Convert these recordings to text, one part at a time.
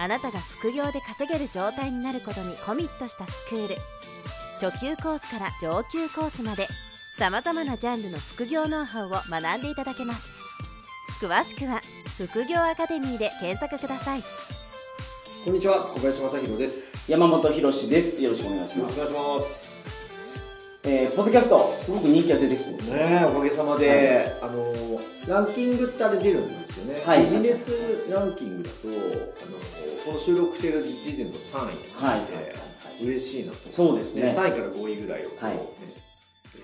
あなたが副業で稼げる状態になることにコミットしたスクール初級コースから上級コースまでさまざまなジャンルの副業ノウハウを学んでいただけます詳しくは副業アカデミーで検索くださいこんにちは、小林正弘です。山本博史です。よろしくお願いしよろしくます。えー、ポッドキャスト、すごく人気が出てきてますね。ねえ、おかげさまで、あの、ランキングってあれ出るんですよね。はいビジネスランキングだと、あの、この収録している時点の3位とかはい。はい。で、嬉しいなと。そうですね3位から5位ぐらいをこう、はいね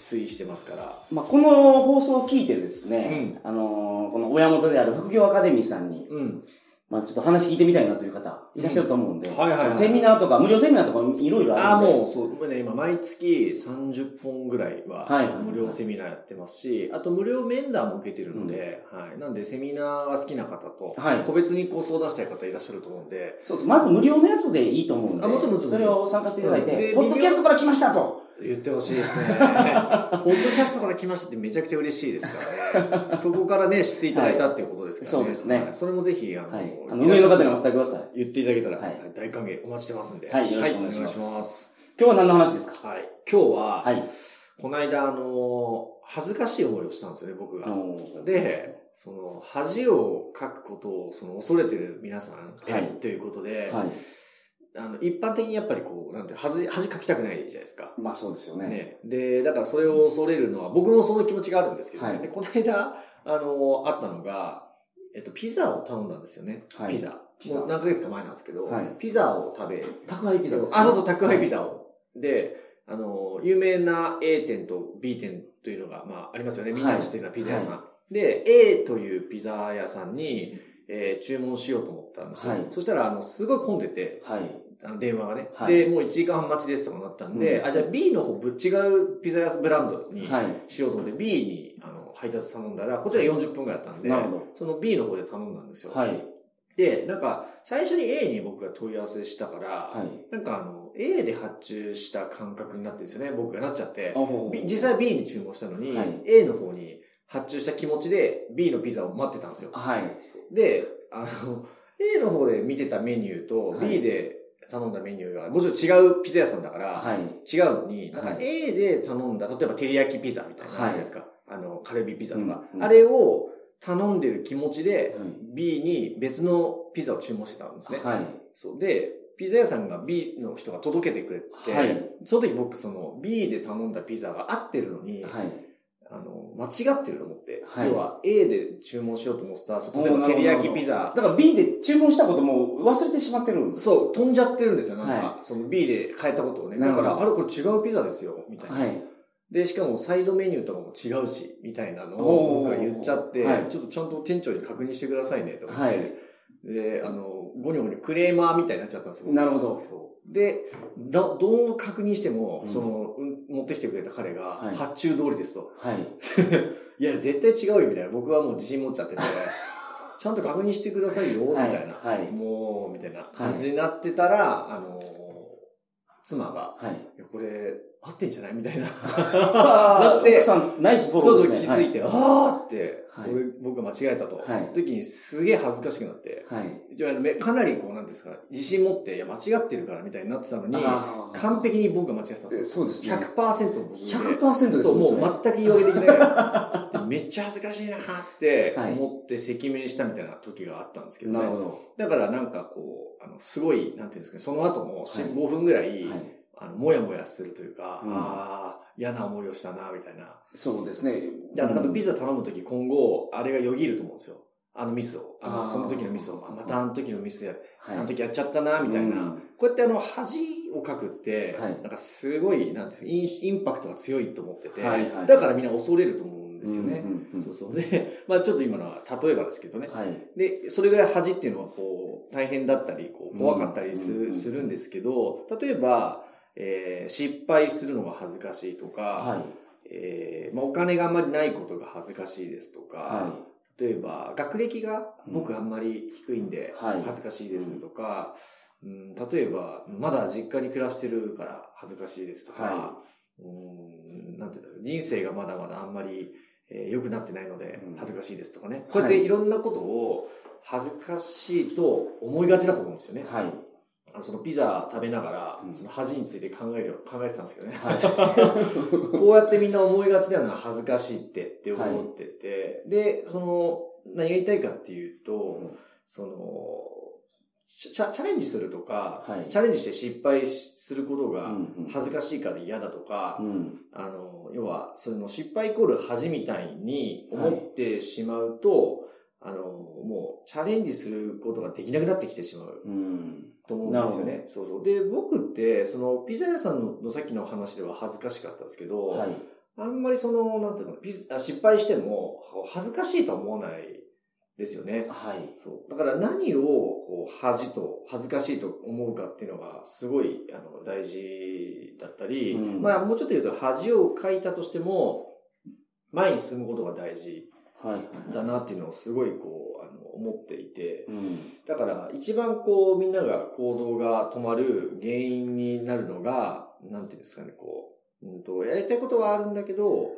推移してますから。まあ、この放送を聞いてですね、あのーこの親元である副業アカデミーさんに、うん。まあ、ちょっと話聞いてみたいなという方、いらっしゃると思うんで、うん。はいはいはい。セミナーとか、無料セミナーとかいろいろああ、あるんで、もう、そう、僕ね、今、毎月30本ぐらいは、はい。無料セミナーやってますし、あと無料面談も受けてるので、はい。なんで、セミナーが好きな方と、はい。個別にこう相談したい方いらっしゃると思うんで、そうまず無料のやつでいいと思うんで、あもちろんもちろん。それを参加していただいて、でポッドキャストから来ましたと。言ってほしいですね。ポッドキャストから来ましたってめちゃくちゃ嬉しいですからね。そこからね、知っていただいたっていうことですからね。はいそうですねはいそれもぜひ、あの、はい。あの、上の方にお伝えください。言っていただけたら、はい大歓迎お待ちしてますんで。はいよろしくお願いしますます今日は何の話ですか？はい。今日は、はい。この間、あの、恥ずかしい思いをしたんですよね、僕が。で、その、恥をかくことを、その、恐れてる皆さん、はいということで、はい。あの、一般的にやっぱりこう、なんて、恥、恥かきたくないじゃないですか。まあそうですよね。ね。で、だからそれを恐れるのは、僕もその気持ちがあるんですけどね。はいで、この間、あの、あったのが、えっと、ピザを頼んだんですよね。はいピザ。ピザ何ヶ月か前なんですけど、はいピザを食べ、宅配ピザですねあ、そうそう、宅配ピザを。で、あの、有名な A 店と B 店というのが、まあ、ありますよね。みんな知ってるようなピザ屋さん。はで、A というピザ屋さんに、えー注文しようと思ったんですよ。はいそしたら、あの、すごい混んでて、はい。あの電話がね、はいで、もう1時間半待ちですとかなったんで、うんあ、じゃあ B の方、ぶ違うピザ屋ブランドにはい。しようと思って B にあの配達頼んだら、こっちら40分ぐらいだったんで、なるほどその B の方で頼んだんですよ。はい。で、なんか、最初に A に僕が問い合わせしたから、はい。なんかあの、A で発注した感覚になってるんですよね、僕がなっちゃって。お B 実際 B に注文したのに、はい A の方に発注した気持ちで B のピザを待ってたんですよ。はい。で、あの、A の方で見てたメニューとはい B で頼んだメニューが、もちろん違うピザ屋さんだから、はい。違うのに、なんかはい A で頼んだ、例えば照り焼きピザみたいなのあるじゃないですか？あの、カルビピザとか、うんうんあれを頼んでる気持ちで、はい B に別のピザを注文してたんですね。はい。そう。で、ピザ屋さんが B の人が届けてくれて、はいその時僕その B で頼んだピザが合ってるのに、はい。あの、間違ってると思って、はい要は A で注文しようと思ってた、例えおーなるほどば照り焼きピザ、だから B で注文したことも忘れてしまってるんです。そう、飛んじゃってるんですよ、なんか。はその B で変えたことをね。だから、あれこれ違うピザですよ、みたいな。はい。で、しかもサイドメニューとかも違うし、みたいなのを僕が言っちゃって、はいちょっとちゃんと店長に確認してくださいね、と思って。はいで、あの、ゴニョゴニョクレーマーみたいになっちゃったんですよ。なるほどそう。で、どどう確認しても、うんその、うん持ってきてくれた彼が、はい発注通りですと。はい。いや、絶対違うよ、みたいな。僕はもう自信持っちゃってて、ちゃんと確認してくださいよ、みたいな。はいはいもう、みたいな感じになってたら、あの、妻が、はい。いや、これ、合ってんじゃない？みたいな。だって奥さん、ナイスフォそうそう、ローですね。気づいて、あーって、はい俺、僕が間違えたと。はい時にすげえ恥ずかしくなって、はい。かなりこう、なんですか、自信持って、いや、間違ってるからみたいになってたのに、完璧に僕が間違ってたんですよ。そうですね。100%の僕で。100%ですそう、もう全く言い訳できない。でめっちゃ恥ずかしいなってはい思って赤面したみたいな時があったんですけどね。なるほど。だからなんかこう、あの、すごい、なんていうんですかね、その後もはい5分ぐらい、はい。あの、もやもやするというか、うんああ、嫌な思いをしたな、みたいな。そうですね。で、あと多分ピザ頼むとき今後、あれがよぎると思うんですよ。あのミスを。あの、その時のミスを。あまたあの時のミスや、はい。あの時やっちゃったな、みたいな。うんこうやってあの、恥をかくって、はいなんかすごい、なんていうかインインパクトが強いと思ってて、はいはいだからみんな恐れると思うんですよね。そうそう。で、まあちょっと今のは例えばですけどね。はい。で、それぐらい恥っていうのはこう、大変だったり、こう、怖かったりするんですけど、例えば、えー失敗するのが恥ずかしいとか、はい。えーまあ、お金があんまりないことが恥ずかしいですとか、は例えば、学歴が僕あんまり低いんではい恥ずかしいですとか、うん、例えば、まだ実家に暮らしてるから恥ずかしいですとか、はうん、なんていうんだろう、人生がまだまだあんまり、えー良くなってないのでうん恥ずかしいですとかね。こうやっていろんなことを恥ずかしいと思いがちだと思うんですよね。い。はい。あのそのピザ食べながらうん、その恥について考える、考えてたんですけどね。はい。こうやってみんな思いがちだよな、恥ずかしいってって思ってて、で、その、何が言いたいかっていうと、その、チャチャレンジするとか、はい。チャレンジして失敗することがうんうん。恥ずかしいから嫌だとか、うん。あの、要は、その失敗イコール恥みたいに思ってしまうと、あの、もうチャレンジすることができなくなってきてしまううん。と思うんですよね。そうそう。で、僕って、その、ピザ屋さんののさっきの話では恥ずかしかったんですけど、はい。あんまりその、なんていうの、ピザあ失敗しても、恥ずかしいとは思わないですよね。はい。そう。だから何を、こう、恥と、恥ずかしいと思うかっていうのが、すごい、あの、大事だったり、うんまあ、もうちょっと言うと、恥をかいたとしても、前に進むことが大事はい。だなっていうのをすごい、こう、あの、思っていて、うん。だから、一番こう、みんなが行動が止まる原因になるのが、なんていうんですかね、こう、うんと、やりたいことはあるんだけど、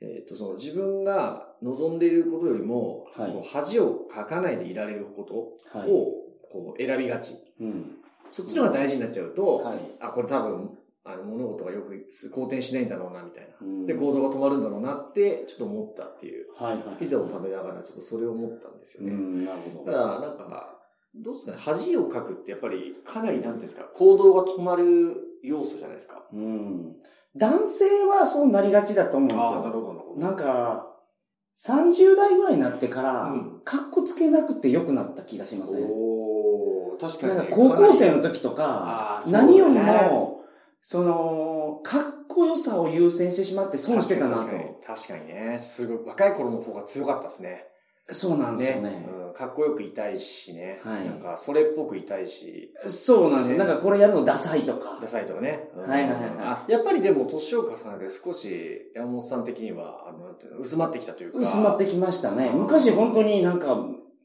えっ、と、その自分が望んでいることよりも、はい恥をかかないでいられることはい。を、こう、選びがち。うん。そっちの方が大事になっちゃうと、はい。あ、これ多分、あの、物事がよく好転しないんだろうな、みたいな。うんで、行動が止まるんだろうなって、ちょっと思ったっていう。はいはい。ピザを食べながら、ちょっとそれを思ったんですよね。うん、なるほど。だから、なんか、どうですかね、恥をかくってやっぱりかなりなんですか、行動が止まる要素じゃないですか。うん。男性はそうなりがちだと思うんですよ。ほど、なるほなんか、30代ぐらいになってからうん、かっこつけなくて良くなった気がしません、おー、確かに、ね。なんか高校生のか時とか何よりも、その、かっこよさを優先してしまって損してたなと確。かに確かにね。すごい、若い頃の方が強かったですね。そうなんですよね。うん。かっこよくいたいしね。はいなんか、それっぽくいたいし、そうなんですよ。ねなんかこれやるのダサいとかダ。サいとかね。うんはいはいはいあやっぱりでも、年を重ねて少し、山本さん的には、あの、なんていうの、薄まってきたというか。薄まってきましたね。昔本当になんか、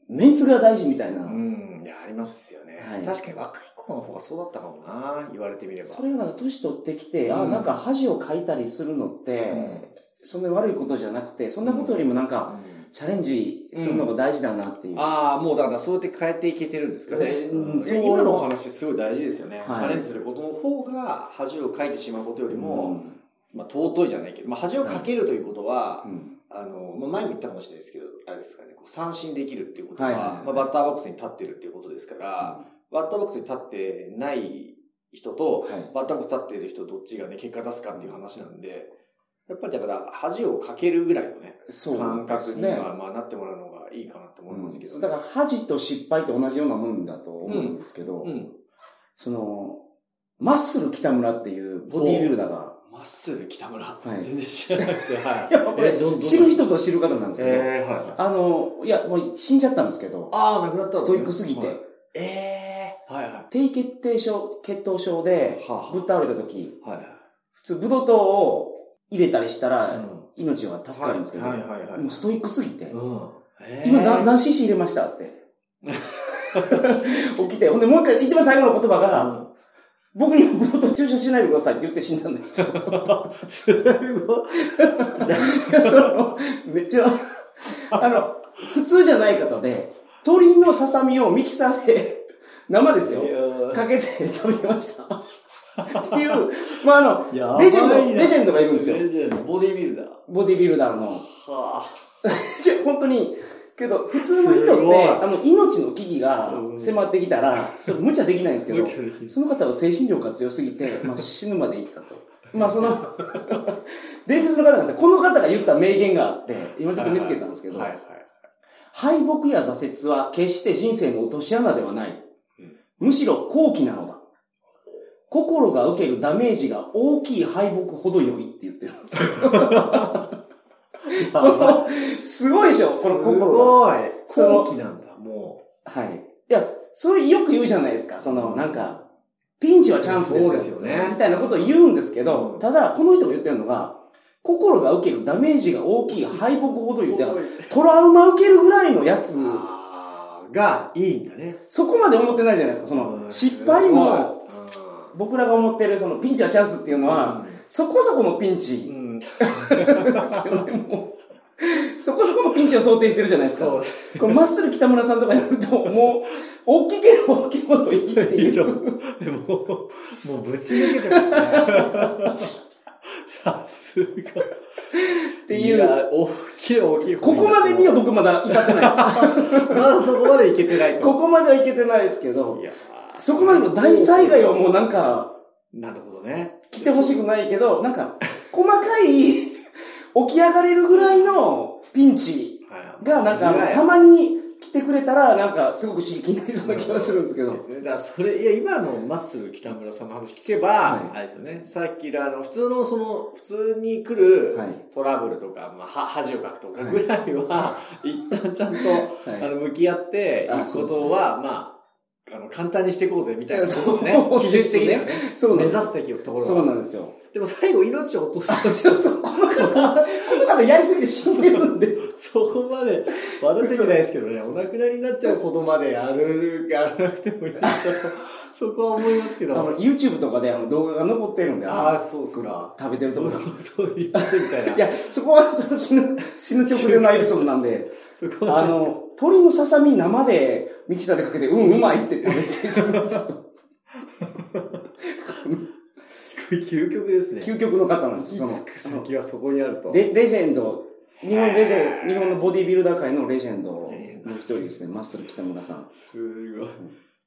メンツが大事みたいな。うん、いや、ありますよね。はい確かに若い頃の方がそうだったかもな、言われてみれば。それがなんか年取ってきて、あ、うん。なんか恥をかいたりするのって、そんなに悪いことじゃなくて、そんなことよりもなんか、うん。チャレンジするのが大事だなっていう。ああ、もうだからそうやって変えていけてるんですかね。今のお話すごい大事ですよね。はい。チャレンジすることの方が恥をかいてしまうことよりうも、ん。まあ尊いじゃないけど、まあ恥をかけるということは、うん。あの、まあ前も言ったかもしれないですけど、あれですかね、こう三振できるっていうことは、はいはいはいまあバッターボックスに立ってるっていうことですから、バッターボックスに立ってない人と、はいバッターボックス立っている人どっちがね、結果出すかっていう話なんで、やっぱりだから恥をかけるぐらいのね、そう感。覚には、まあなってもらうのがいいかなと思いますけど、うんだから恥と失敗と同じようなもんだと思うんですけど、うん。その、マッスル北村っていうボディービルダーが、マッスル北村。い全然知らないですよ。はい。い や、これ知る人ぞ知る方なんですけど、えー、はい。あの、いや、もう死んじゃったんですけど、ああ、亡くなったねストイックすぎて、はいええー。はいはい。低血糖症、血糖症でぶっ倒れた時、はいはい。普通ブドウ糖を入れたりしたら、うん命は助かるんですけど、はいはいはい。もうストイックすぎて、うん。えー今な何 cc 入れました？って。起きて、ほんでもう一回一番最後の言葉が、うん僕にもブドウ糖注射しないでくださいって言って死んだんですよ。すごい。その、めっちゃ、あの、普通じゃない方で、鶏のささみをミキサーで、生ですよ。かけて食べてました。っていう、まあ、あの、レジェンド、レジェンドがいるんですよ。レジェンド、ボディービルダー。ボディビルダーの。はじゃ 本当に、けど、普通の人って、あの、命の危機がうん迫ってきたら、それ無茶できないんですけど その方は精神力が強すぎて、まあ、死ぬまでいったと。まあ、その、伝説の方なんですよ。この方が言った名言があって、今ちょっと見つけたんですけど。敗北や挫折は決して人生の落とし穴ではないうん。むしろ好機なのだ。心が受けるダメージが大きい敗北ほど良いって言ってるんですよ。すごいでしょこの心が。すごい。後期なんだ、もう。はい。いや、それよく言うじゃないですか。その、なんか、ピンチはチャンスですよ。そうですよね。みたいなことを言うんですけど、ただ、この人が言ってるのが、心が受けるダメージが大きい敗北ほど言って、トラウマ受けるぐらいのやつがいいんだね。そこまで思ってないじゃないですか。その、失敗も、僕らが思ってるそのピンチはチャンスっていうのは、そこそこのピンチ。うん、そこそこのピンチを想定してるじゃないですか。これマッスル北村さんとかやると、もう、大きければ大きいほどいいっていう。でも、もうぶち抜けてますね。さすが。っていう。いや、大きい大きい。ここまでには僕まだ至ってないです。まだそこまでいけてないここまではいけてないですけど、そこまでの大災害はもうなんか、なるほどね。来てほしくないけど、なんか、細かい、起き上がれるぐらいのピンチが、なんか、たまに来てくれたら、なんか、すごく刺激になりそうな気がするんですけど。ですね。だから、それ、いや、今のマッスル北村さんの話聞けば、はい、あれですよね。さっき、あの、普通の、その、普通に来るトラブルとか、まあ、は、恥をかくとかぐらいは、はい、一旦ちゃんと、はい、あの、向き合って、いくことは、まあ、あの、簡単にしていこうぜ、みたいなそうですね。技術的にはね。そう目指すべきところそうなんですよ。でも最後命を落としてそうそう、この方、この方やりすぎて死んでるんで。そこまで、私じゃないですけどね、お亡くなりになっちゃうことまでやる、やらなくてもいいかと、そこは思いますけど。あの、YouTube とかであの動画が残ってるんで、ああ、そうっすか。食べてるところ。そう言ってみたいな。いや、そこはその死ぬ、死ぬ直前のエピソードなんで、あの、鶏のささみ生でミキサーでかけて、うん、うまいって食べて、そうなんですよ。究極ですね。究極の方なんですよ。その、先はそこにあると。レレジェンド、日本レジェンド、日本のボディビルダー界のレジェンドの一人ですね。マッスル北村さん。すごい。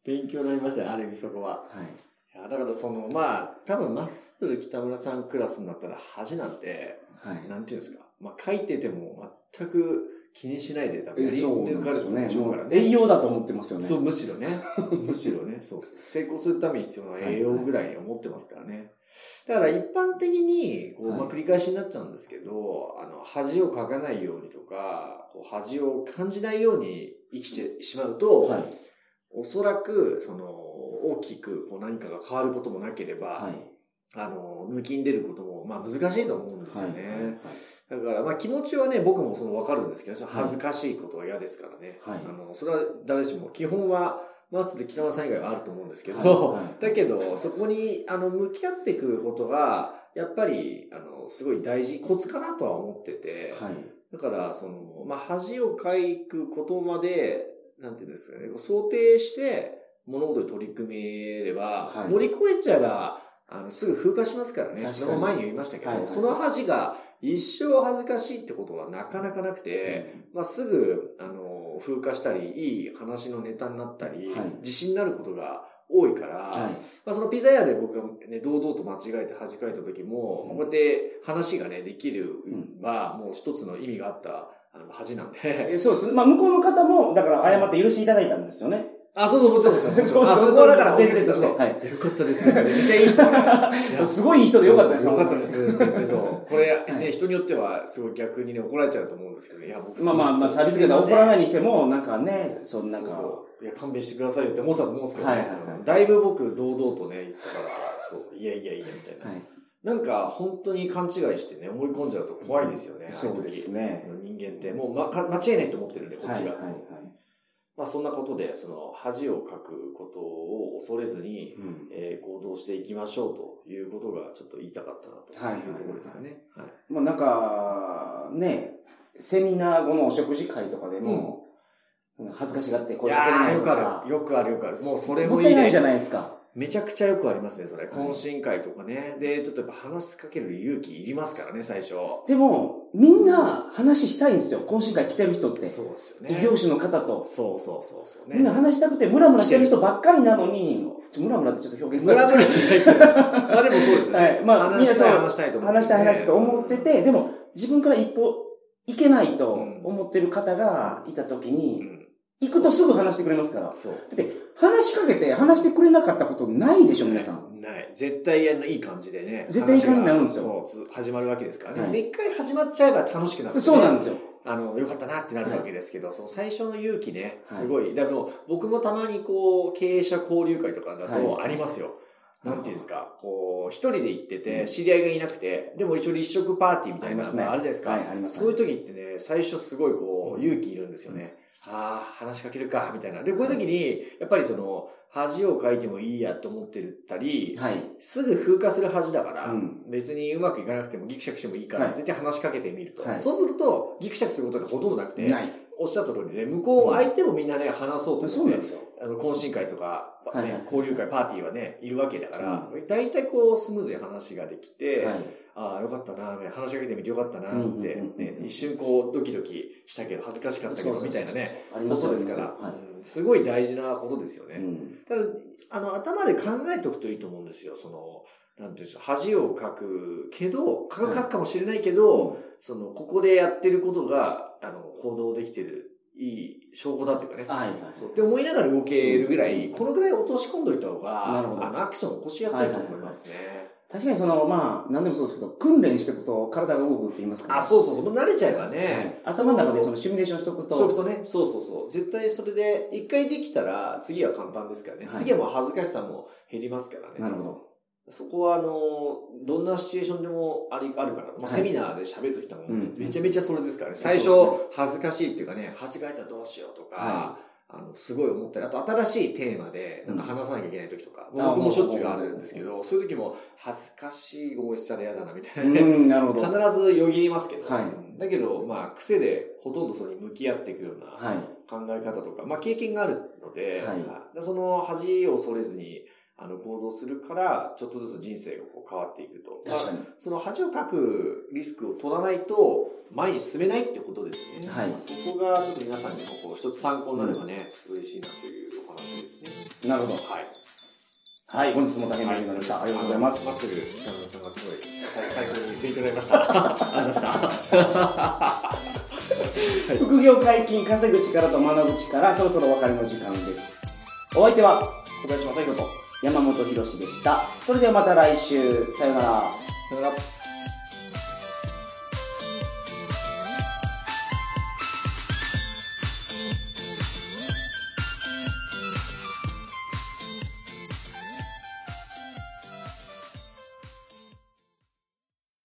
勉強になりましたね、ある意味そこは。はい。いやだからその、まあ、多分マッスル北村さんクラスになったら恥なんて、はい、なんていうんですか。まあ書いてても全く気にしないで多分やり抜かれるでしょう。栄養だと思ってますよね。そう、むしろね。むしろね。そう。成功するために必要な栄養ぐらいに思ってますからね。だから一般的に、こう、まあ、繰り返しになっちゃうんですけど、あの、恥をかかないようにとか、こう恥を感じないように生きてしまうと、はい、おそらく、その、大きくこう何かが変わることもなければ、はい、あの、抜きん出ることも、まあ難しいと思うんですよね。はいはいはいだから、まあ気持ちはね、僕もその分かるんですけど、恥ずかしいことは嫌ですからね。はい、あの、それは誰しも、基本は、マスで北村さん以外はあると思うんですけど、はい。はい、だけど、そこに、あの、向き合っていくことが、やっぱり、あの、すごい大事、コツかなとは思ってて、はい、だから、その、まあ、恥をかいくことまで、なんていうんですかね、想定して、物事に取り組めれば、はい、乗り越えちゃえば、あの、すぐ風化しますからね。その前に言いましたけど、はいはいはい、その恥が一生恥ずかしいってことはなかなかなくて、うん、まあ、すぐ、あの、風化したり、いい話のネタになったり、はい、自信になることが多いから、はい、まあ、そのピザ屋で僕がね、堂々と間違えて恥かいた時も、うん、こうやって話がね、できるは、もう一つの意味があったあの恥なんで。そうです。まあ、向こうの方も、だから謝って許していただいたんですよね。あ、そうそう、もちろん、もちろん。そうそこはだから前提として。はい。よかったです。めっちゃいい人。すごいいい人でよかったです。よかったです。って言ってそう。これ、ね、人によっては、すごい逆にね、怒られちゃうと思うんですけど、いや、僕まあまあ、まあ、サービス業で怒らないにしても、なんかね、そんなんか。いや、勘弁してくださいよって思ったと思うんですけど、だいぶ僕、堂々とね、言ったから、そう、いやいやいや、みたいな。はいなんか、本当に勘違いしてね、思い込んじゃうと怖いですよね。そうですね。人間って、もう、ま、間違いないと思ってるんで、こっちが。はいはいまあそんなことで、その恥をかくことを恐れずに、うん、えー、行動していきましょうということがちょっと言いたかったなというところですかね。はい。まあなんか、ね、セミナー後のお食事会とかでも、うん、恥ずかしがって声かけれないとか。よくある。よくあるよくある。もうそれもいい、ね。もったいないじゃないですか。めちゃくちゃよくありますね、それ。懇親会とかね。で、ちょっとやっぱ話しかける勇気いりますからね、最初。でも、みんな話したいんですよ。懇親会来てる人って。そうですよね。異業種の方と。そうそうそうそう、ね、みんな話したくて、ムラムラしてる人ばっかりなのに、ムラムラってちょっと表現ムラムラじゃないけど。まあでもそうですね。はい。まあ、みんなそう話したいと思って、話したい話と思ってて、でも、自分から一歩いけないと思ってる方がいたときに、うん行くとすぐ話してくれますから。だそう。って、話しかけて話してくれなかったことないでしょ、皆さん。ない。絶対あのいい感じでね。絶対いい感じになるんですよそう、つ始まるわけですからね。はいで、一回始まっちゃえば楽しくなる、そうなんですよ。あの、よかったなってなるわけですけど、その最初の勇気ね、はいすごい。でも、僕もたまにこう、経営者交流会とかだとはいありますよ。なんていうんですか、こう、一人で行ってうて、ん。知り合いがいなくて、でも一応立食パーティーみたいなのがあるじゃないですか。はいありますそういう時ってね、最初すごいこう、うん。勇気いるんですよね。ああ、話しかけるか、みたいな。で、こういう時に、やっぱりその、恥をかいてもいいやと思ってたり、はい。すぐ風化する恥だから、うん。別にうまくいかなくてもギクシャクしてもいいからはい。って言って話しかけてみると。はい。そうすると、ギクシャクすることがほとんどなくて。おっしゃった通りね、向こう、相手もみんなね、話そうとそうなんですよ。あの、懇親会とか、ねはいはい。交流会、パーティーはね、いるわけだから、大体こう、スムーズに話ができて、はい。ああ、よかったな、話しかけてみてよかったなって、一瞬こう、ドキドキしたけど、恥ずかしかったけど、みたいなね、ありますよことですから、はいう。んすごい大事なことですよね。うんただ、あの、頭で考えておくといいと思うんですよ。その、なんていうんですか、恥をかくけど、かくかもしれないけど、その、ここでやってることが、あの、行動できてる、いい証拠だというかね。はいはい。そうって思いながら動けるぐらい、このぐらい落とし込んどいた方が、なるほどあの、アクションを起こしやすいと思いますね。確かにその、まあ、何でもそうですけど、訓練していくと体が動くって言いますから。あ、そうそうそう、慣れちゃえばね。はい頭の中でそのシミュレーションしておくと、そうとね、そうそうそう。絶対それで、一回できたら、次は簡単ですからね。はい次はもう恥ずかしさも減りますからね。なるほど。そこは、あの、どんなシチュエーションでもありあるから、まあ、はいセミナーで喋るときとも、うんめちゃめちゃそれですからね。最初そうですね、恥ずかしいっていうかね、間違えたらどうしようとか、はあの、すごい思ったり、あと新しいテーマで、なんか話さなきゃいけないときとか、うん僕もしょっちゅうあるんですけど、そういうときも、恥ずかしい思いしたら嫌だな、みたいなね。うん、なるほど。必ずよぎりますけど、はいだけど、まあ、癖でほとんどそれに向き合っていくようなはい。考え方とか、まあ、経験があるので、はいでその恥を恐れずに、あの、行動するから、ちょっとずつ人生がこう変わっていくと。確かに。まあその恥をかくリスクを取らないと、前に進めないってことですよね。はいまあそこがちょっと皆さんにもこう一つ参考になればね、嬉しいなというお話ですね。なるほど。はい。はい、本日も大変勉強になりました。ありがとうございま。まっすぐ北村さんがすごい、最最高に勉強になりました。ありがとうございました。副業解禁、稼ぐ力と学ぶ力、そろそろお別れの時間です。お相手は小林正宏と、山本博史でした。それではまた来週。さよなら。さよなら。